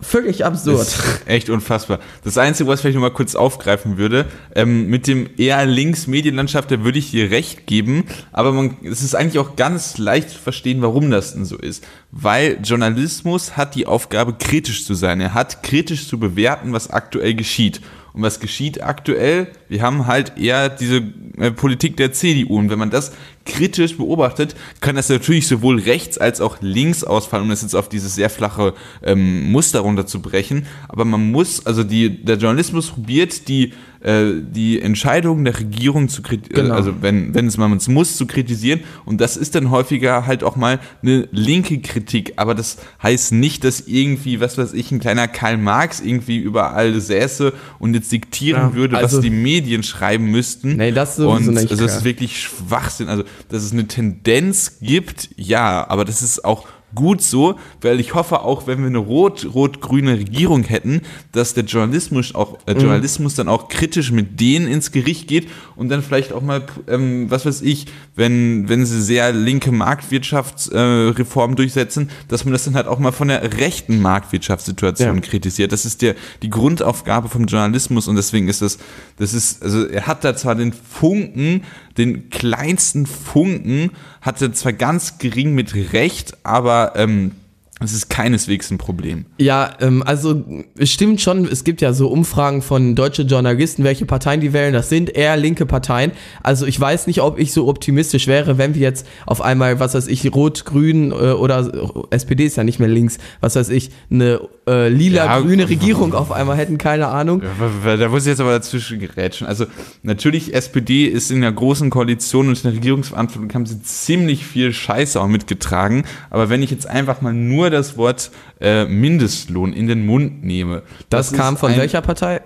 Völlig absurd. Ist echt unfassbar. Das Einzige, was ich vielleicht noch mal kurz aufgreifen würde, ähm, mit dem eher links Medienlandschaft, da würde ich dir recht geben, aber man, es ist eigentlich auch ganz leicht zu verstehen, warum das denn so ist. Weil Journalismus hat die Aufgabe, kritisch zu sein. Er hat kritisch zu bewerten, was aktuell geschieht. Und was geschieht aktuell? Wir haben halt eher diese äh, Politik der CDU. Und wenn man das kritisch beobachtet, kann das natürlich sowohl rechts als auch links ausfallen, um das jetzt auf dieses sehr flache ähm, Muster runterzubrechen. Aber man muss, also die, der Journalismus probiert, die äh, die Entscheidungen der Regierung zu kritisieren, Genau. also wenn, wenn es man es muss, zu kritisieren. Und das ist dann häufiger halt auch mal eine linke Kritik. Aber das heißt nicht, dass irgendwie, was weiß ich, ein kleiner Karl Marx irgendwie überall säße und jetzt diktieren Ja, würde, also- was die Medien schreiben müssten. Nee, das und nicht, Also das ist wirklich Schwachsinn. Also, dass es eine Tendenz gibt, ja, aber das ist auch gut so, weil ich hoffe auch, wenn wir eine rot-rot-grüne Regierung hätten, dass der Journalismus auch äh, Journalismus dann auch kritisch mit denen ins Gericht geht und dann vielleicht auch mal, ähm, was weiß ich, wenn wenn sie sehr linke Marktwirtschaftsreformen äh, durchsetzen, dass man das dann halt auch mal von der rechten Marktwirtschaftssituation Ja. kritisiert. Das ist der die Grundaufgabe vom Journalismus und deswegen ist das das ist also er hat da zwar den Funken, den kleinsten Funken, hat er zwar ganz gering mit Recht, aber ähm, es ist keineswegs ein Problem. Ja, ähm, also es stimmt schon, es gibt ja so Umfragen von deutsche Journalisten, welche Parteien die wählen. Das sind eher linke Parteien. Also ich weiß nicht, ob ich so optimistisch wäre, wenn wir jetzt auf einmal, was weiß ich, Rot-Grün äh, oder SPD ist ja nicht mehr links, was weiß ich, eine äh, lila-grüne Ja, Regierung auf einmal hätten, keine Ahnung. Da muss ich jetzt aber dazwischen gerätschen. Also natürlich, SPD ist in der großen Koalition und in der Regierungsverantwortung haben sie ziemlich viel Scheiße auch mitgetragen. Aber wenn ich jetzt einfach mal nur das Wort äh, Mindestlohn in den Mund nehme. Das, kam ist von welcher Partei?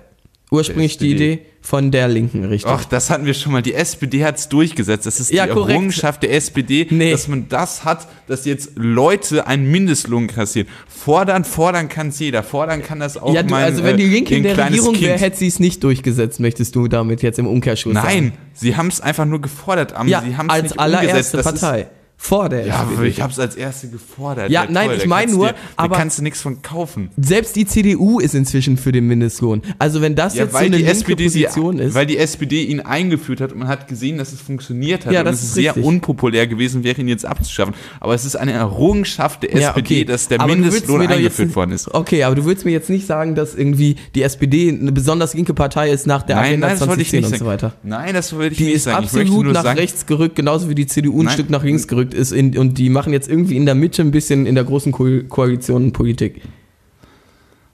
Ursprünglich die. Idee von der Linken, richtig. Ach, das hatten wir schon mal. Die SPD hat es durchgesetzt. Das ist Ja, die korrekt. Errungenschaft der SPD, Nee. dass man das hat, dass jetzt Leute einen Mindestlohn kassieren. Fordern, fordern kann es jeder. Fordern kann das auch ja, du, mein, also wenn die äh, Linke in der Regierung wäre, hätte sie es nicht durchgesetzt, möchtest du damit jetzt im Umkehrschluss sagen? Nein, sie haben es einfach nur gefordert, aber Ja, sie haben es als nicht allererste umgesetzt. Das Partei. Vor der Ist, ja, SPD. ich habe es als erste gefordert. Ja, nein, ich da mein kannst nur, dir, aber- da kannst du nichts von kaufen. Selbst die CDU ist inzwischen für den Mindestlohn. Also wenn das Ja, jetzt so eine die linke SPD Position ist. weil die SPD ihn eingeführt hat und man hat gesehen, dass es funktioniert hat Ja, und das es ist sehr richtig. unpopulär gewesen wäre, ihn jetzt abzuschaffen. Aber es ist eine Errungenschaft der Ja, SPD, okay. dass der Aber Mindestlohn eingeführt jetzt, worden ist. Okay, aber du willst mir jetzt nicht sagen, dass irgendwie die SPD eine besonders linke Partei ist nach der Nein, Agenda nein, das wollte ich 2010 nicht und so weiter. Nein, das wollte ich Die nicht ist sagen. Ich möchte absolut nach sagen, rechts gerückt, genauso wie die CDU ein Nein. Stück nach links gerückt ist. In, und die machen jetzt irgendwie in der Mitte ein bisschen in der großen Ko Koalition Politik.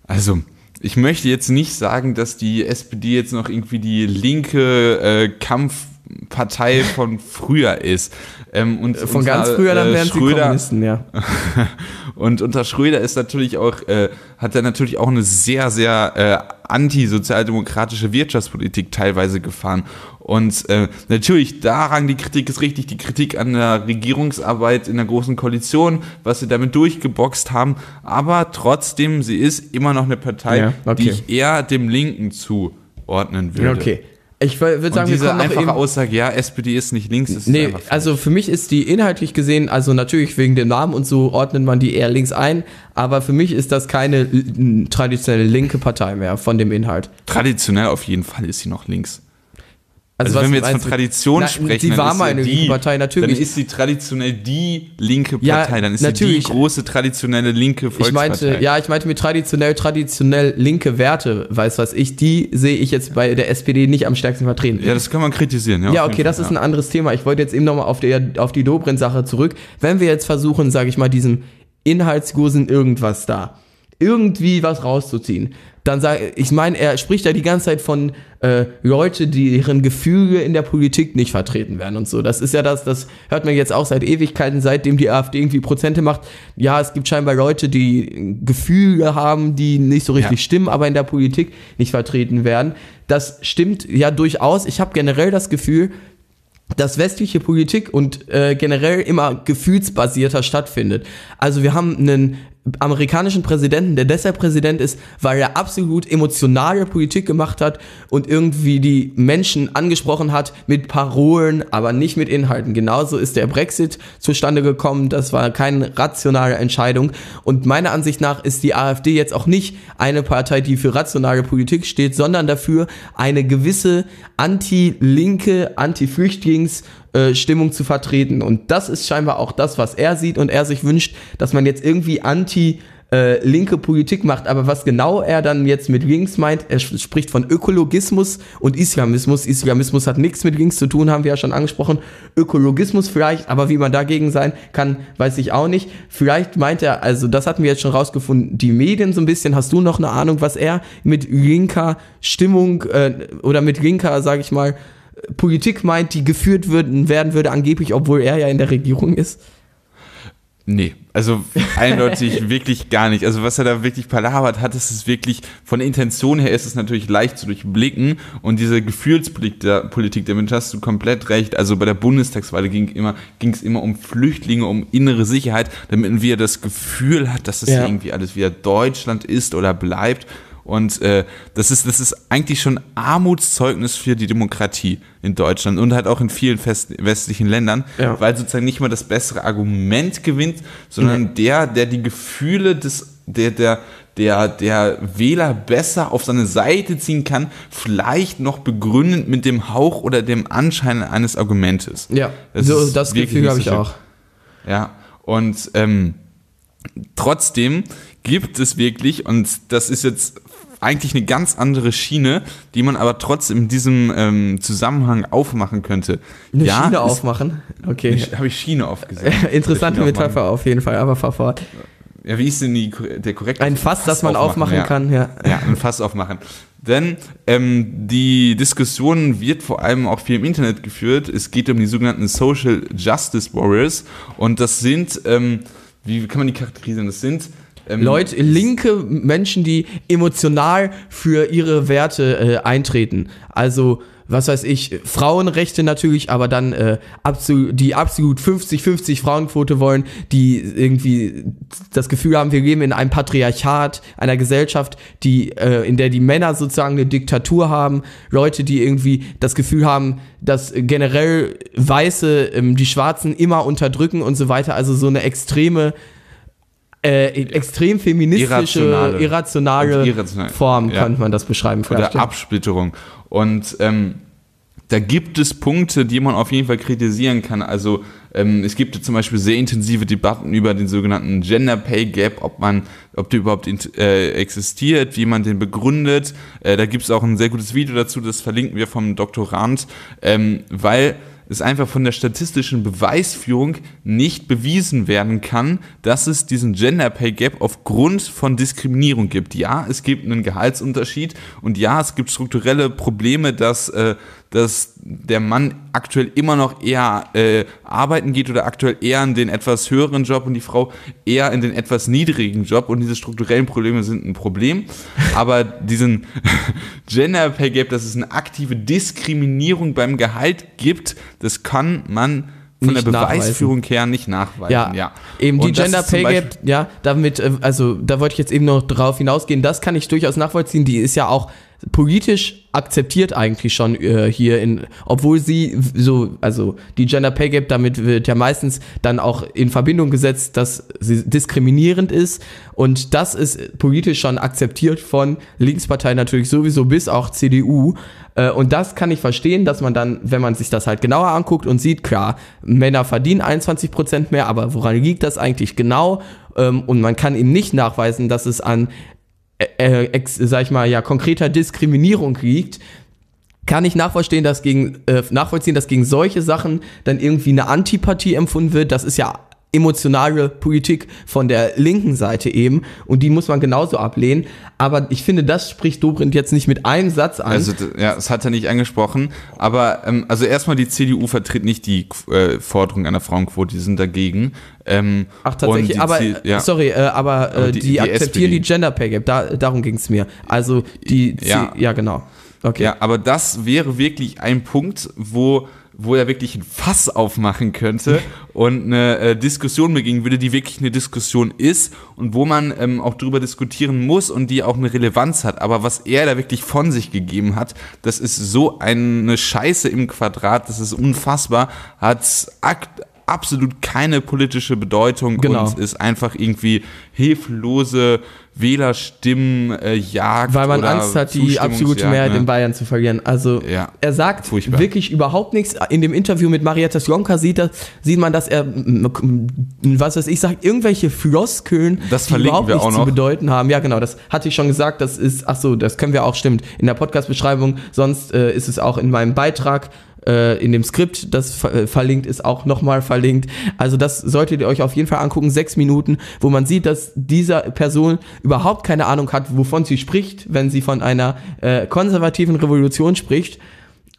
Also, ich möchte jetzt nicht sagen, dass die SPD jetzt noch irgendwie die linke äh, Kampfpartei von früher ist. Ähm, und Von unter, ganz früher, dann äh, wären sie Schröder, Kommunisten, ja. Und unter Schröder ist natürlich auch, äh, hat er natürlich auch eine sehr, sehr äh, antisozialdemokratische Wirtschaftspolitik teilweise gefahren. Und äh, natürlich daran, die Kritik ist richtig, die Kritik an der Regierungsarbeit in der Großen Koalition, was sie damit durchgeboxt haben. Aber trotzdem, sie ist immer noch eine Partei, Ja, okay. die ich eher dem Linken zuordnen würde. Okay. Ich würde Und sagen, wir diese kommen noch einfache Aussage, ja, SPD ist nicht links, ist Nee, also für mich ist die inhaltlich gesehen, also natürlich wegen dem Namen und so ordnet man die eher links ein, aber für mich ist das keine traditionelle linke Partei mehr von dem Inhalt. traditionell auf jeden Fall ist sie noch links. Also, was wenn wir jetzt von? Tradition Na, sprechen, sie dann war ist mal ja eine die, linke Partei, natürlich. Dann ist sie traditionell die linke Ja, Partei, dann ist sie natürlich. die große traditionelle linke Ich Volkspartei. meinte, ja, ich meinte mit traditionell, traditionell linke Werte, weiß was ich, die sehe ich jetzt bei der SPD nicht am stärksten vertreten. Ja, das kann man kritisieren. Ja, Ja, okay, jeden das Fall, ist ein ja. anderes Thema. Ich wollte jetzt eben nochmal auf, der- auf die Dobrindt-Sache zurück. Wenn wir jetzt versuchen, sage ich mal, diesem Inhaltsgursen irgendwas da irgendwie was rauszuziehen. Dann sage ich meine, er spricht ja die ganze Zeit von äh, Leute, die ihren Gefühle in der Politik nicht vertreten werden und so. Das ist ja das, das hört man jetzt auch seit Ewigkeiten, seitdem die AfD irgendwie Prozente macht. Ja, es gibt scheinbar Leute, die Gefühle haben, die nicht so richtig Ja. stimmen, aber in der Politik nicht vertreten werden. Das stimmt ja durchaus. Ich habe generell das Gefühl, dass westliche Politik und äh, generell immer gefühlsbasierter stattfindet. Also wir haben einen amerikanischen Präsidenten, der deshalb Präsident ist, weil er absolut emotionale Politik gemacht hat und irgendwie die Menschen angesprochen hat mit Parolen, aber nicht mit Inhalten. Genauso ist der Brexit zustande gekommen. Das war keine rationale Entscheidung. Und meiner Ansicht nach ist die AfD jetzt auch nicht eine Partei, die für rationale Politik steht, sondern dafür eine gewisse anti-linke, anti-Flüchtlings- äh, Stimmung zu vertreten. Und das ist scheinbar auch das, was er sieht und er sich wünscht, dass man jetzt irgendwie anti äh, linke Politik macht. Aber was genau er dann jetzt mit links meint, er sp- spricht von Ökologismus und Islamismus. Islamismus hat nichts mit links zu tun, haben wir ja schon angesprochen. Ökologismus vielleicht, aber wie man dagegen sein kann, weiß ich auch nicht. Vielleicht meint er, also das hatten wir jetzt schon rausgefunden, die Medien so ein bisschen. Hast du noch eine Ahnung, was er mit linker Stimmung äh, oder mit linker, sage ich mal, Politik meint, die geführt würden, werden würde, angeblich, obwohl er ja in der Regierung ist. Nee, also eindeutig wirklich gar nicht. Also was er da wirklich palabert hat, ist es wirklich, von der Intention her ist es natürlich leicht zu durchblicken und diese Gefühlspolitik, der, Politik, damit hast du komplett recht. Also bei der Bundestagswahl ging immer, ging es immer um Flüchtlinge, um innere Sicherheit, damit wir das Gefühl hat, dass es Ja. irgendwie alles wieder Deutschland ist oder bleibt. Und äh, das, ist, das ist eigentlich schon Armutszeugnis für die Demokratie in Deutschland und halt auch in vielen fest, westlichen Ländern, Ja. weil sozusagen nicht mal das bessere Argument gewinnt, sondern der, der die Gefühle des, der, der, der, der Wähler besser auf seine Seite ziehen kann, vielleicht noch begründend mit dem Hauch oder dem Anschein eines Argumentes. Ja, Das so das Gefühl habe ich auch. Ja, und ähm, trotzdem gibt es wirklich, und das ist jetzt eigentlich eine ganz andere Schiene, die man aber trotzdem in diesem ähm, Zusammenhang aufmachen könnte. Eine ja, Schiene aufmachen. Okay. Habe ich Schiene aufgesagt. Interessante Schiene aufmachen. Metapher auf jeden Fall, aber fahr fort. Ja, wie ist denn die, der korrekte Ein Fass, das man aufmachen ja. kann, ja. Ja, ein Fass aufmachen. Denn ähm, die Diskussion wird vor allem auch viel im Internet geführt. Es geht um die sogenannten Social Justice Warriors. Und das sind, ähm, wie kann man die charakterisieren? Das sind ähm, Leute, linke Menschen, die emotional für ihre Werte äh, eintreten. Also, was weiß ich, Frauenrechte natürlich, aber dann äh, absolut, die absolut 50-50 Frauenquote wollen, die irgendwie das Gefühl haben, wir leben in einem Patriarchat, einer Gesellschaft, die, äh, in der die Männer sozusagen eine Diktatur haben, Leute, die irgendwie das Gefühl haben, dass generell Weiße ähm, die Schwarzen immer unterdrücken und so weiter. Also so eine extreme äh, extrem feministische, Irrationale. irrationale. Form, Ja. könnte man das beschreiben. oder. Absplitterung. Und ähm, da gibt es Punkte, die man auf jeden Fall kritisieren kann. Also ähm, es gibt zum Beispiel sehr intensive Debatten über den sogenannten Gender Pay Gap, ob man, ob der überhaupt äh, existiert, wie man den begründet. Äh, da gibt es auch ein sehr gutes Video dazu, das verlinken wir vom Doktorand, ähm, weil es einfach von der statistischen Beweisführung nicht bewiesen werden kann, dass es diesen Gender Pay Gap aufgrund von Diskriminierung gibt. Ja, es gibt einen Gehaltsunterschied und ja, es gibt strukturelle Probleme, dass, äh, dass der Mann aktuell immer noch eher äh, arbeiten geht oder aktuell eher in den etwas höheren Job und die Frau eher in den etwas niedrigen Job und diese strukturellen Probleme sind ein Problem. Aber diesen Gender Pay Gap, dass es eine aktive Diskriminierung beim Gehalt gibt, das kann man von Nicht der nachweisen. Beweisführung her nicht nachweisen. Ja, Ja, eben die Und Gender Pay Gap, ja, damit, äh, also da wollte ich jetzt eben noch drauf hinausgehen, das kann ich durchaus nachvollziehen, die ist ja auch politisch akzeptiert eigentlich schon äh, hier in, obwohl sie so, also die Gender Pay Gap, damit wird ja meistens dann auch in Verbindung gesetzt, dass sie diskriminierend ist und das ist politisch schon akzeptiert von Linksparteien natürlich sowieso bis auch CDU äh, und das kann ich verstehen, dass man dann, wenn man sich das halt genauer anguckt und sieht, klar, Männer verdienen 21% mehr, aber woran liegt das eigentlich genau? Ähm, und man kann ihm nicht nachweisen, dass es an äh, ex, sag ich mal, ja, konkreter Diskriminierung liegt, kann ich nachvollziehen, dass gegen, äh, nachvollziehen, dass gegen solche Sachen dann irgendwie eine Antipathie empfunden wird. Das ist ja emotionale Politik von der linken Seite eben und die muss man genauso ablehnen. Aber ich finde, das spricht Dobrindt jetzt nicht mit einem Satz an. Also ja, das hat er nicht angesprochen. Aber ähm, also erstmal die CDU vertritt nicht die äh, Forderung einer Frauenquote, die sind dagegen. Ähm, Ach tatsächlich, aber C- ja. sorry, äh, aber, äh, Aber die- die, die akzeptieren SPD. die Gender Pay Gap, da, darum ging es mir. Also die, Ja. C- ja genau. Okay. Ja, aber das wäre wirklich ein Punkt, wo wo er wirklich ein Fass aufmachen könnte und eine äh, Diskussion beginnen würde, die wirklich eine Diskussion ist und wo man ähm, auch drüber diskutieren muss und die auch eine Relevanz hat. Aber was er da wirklich von sich gegeben hat, das ist so eine Scheiße im Quadrat, das ist unfassbar, hat absolut keine politische Bedeutung Genau. und ist einfach irgendwie hilflose Wählerstimmen, äh, Jagd Weil man Angst hat, die absolute ja, Mehrheit ne? in Bayern zu verlieren. Also Ja. er sagt Furchtbar. wirklich überhaupt nichts. In dem Interview mit Marietta Slomka sieht, er, sieht man, dass er, was weiß ich, sagt irgendwelche Floskeln, Das die überhaupt nichts zu bedeuten haben. Ja, genau, das hatte ich schon gesagt. Das ist, ach so, das können wir auch, stimmt, in der Podcast-Beschreibung. Sonst äh, ist es auch in meinem Beitrag äh, in dem Skript, das ver äh, verlinkt ist, auch nochmal verlinkt. Also das solltet ihr euch auf jeden Fall angucken, sechs Minuten, wo man sieht, dass dieser Person überhaupt keine Ahnung hat, wovon sie spricht, wenn sie von einer äh, konservativen Revolution spricht.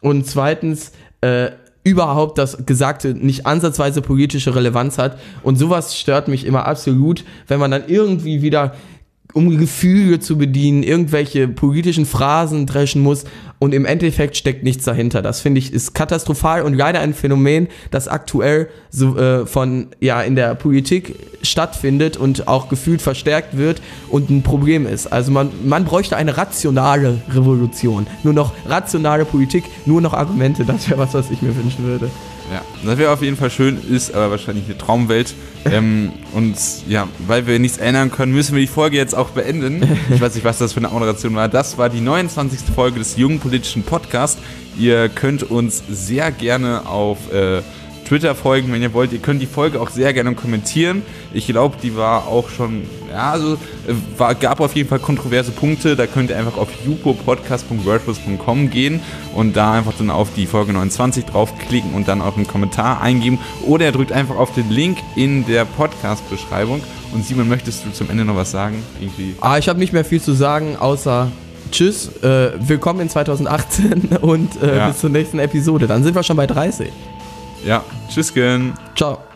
Und zweitens, äh, überhaupt das Gesagte nicht ansatzweise politische Relevanz hat. Und sowas stört mich immer absolut, wenn man dann irgendwie wieder um Gefühle zu bedienen, irgendwelche politischen Phrasen dreschen muss und im Endeffekt steckt nichts dahinter. Das finde ich ist katastrophal und leider ein Phänomen, das aktuell so äh, von ja in der Politik stattfindet und auch gefühlt verstärkt wird und ein Problem ist. Also man man bräuchte eine rationale Revolution, nur noch rationale Politik, nur noch Argumente. Das wäre was, was ich mir wünschen würde. Ja, das wäre auf jeden Fall schön, ist aber wahrscheinlich eine Traumwelt. ähm, und ja, weil wir nichts ändern können, müssen wir die Folge jetzt auch beenden. Ich weiß nicht, was das für eine Moderation war. Das war die 29. Folge des Jungen Politischen Podcasts. Ihr könnt uns sehr gerne auf äh, Twitter folgen, wenn ihr wollt. Ihr könnt die Folge auch sehr gerne kommentieren. Ich glaube, die war auch schon, ja, also äh, war, gab auf jeden Fall kontroverse Punkte. Da könnt ihr einfach auf jupopodcast.wordpress.com gehen und da einfach dann auf die Folge 29 draufklicken und dann auch einen Kommentar eingeben. Oder ihr drückt einfach auf den Link in der Podcast-Beschreibung. Und Simon, möchtest du zum Ende noch was sagen? Irgendwie. Ah, ich habe nicht mehr viel zu sagen, außer Tschüss, äh, willkommen in 2018 und äh, Ja. bis zur nächsten Episode. Dann sind wir schon bei 30. Ja, tschüss, gern. Ciao.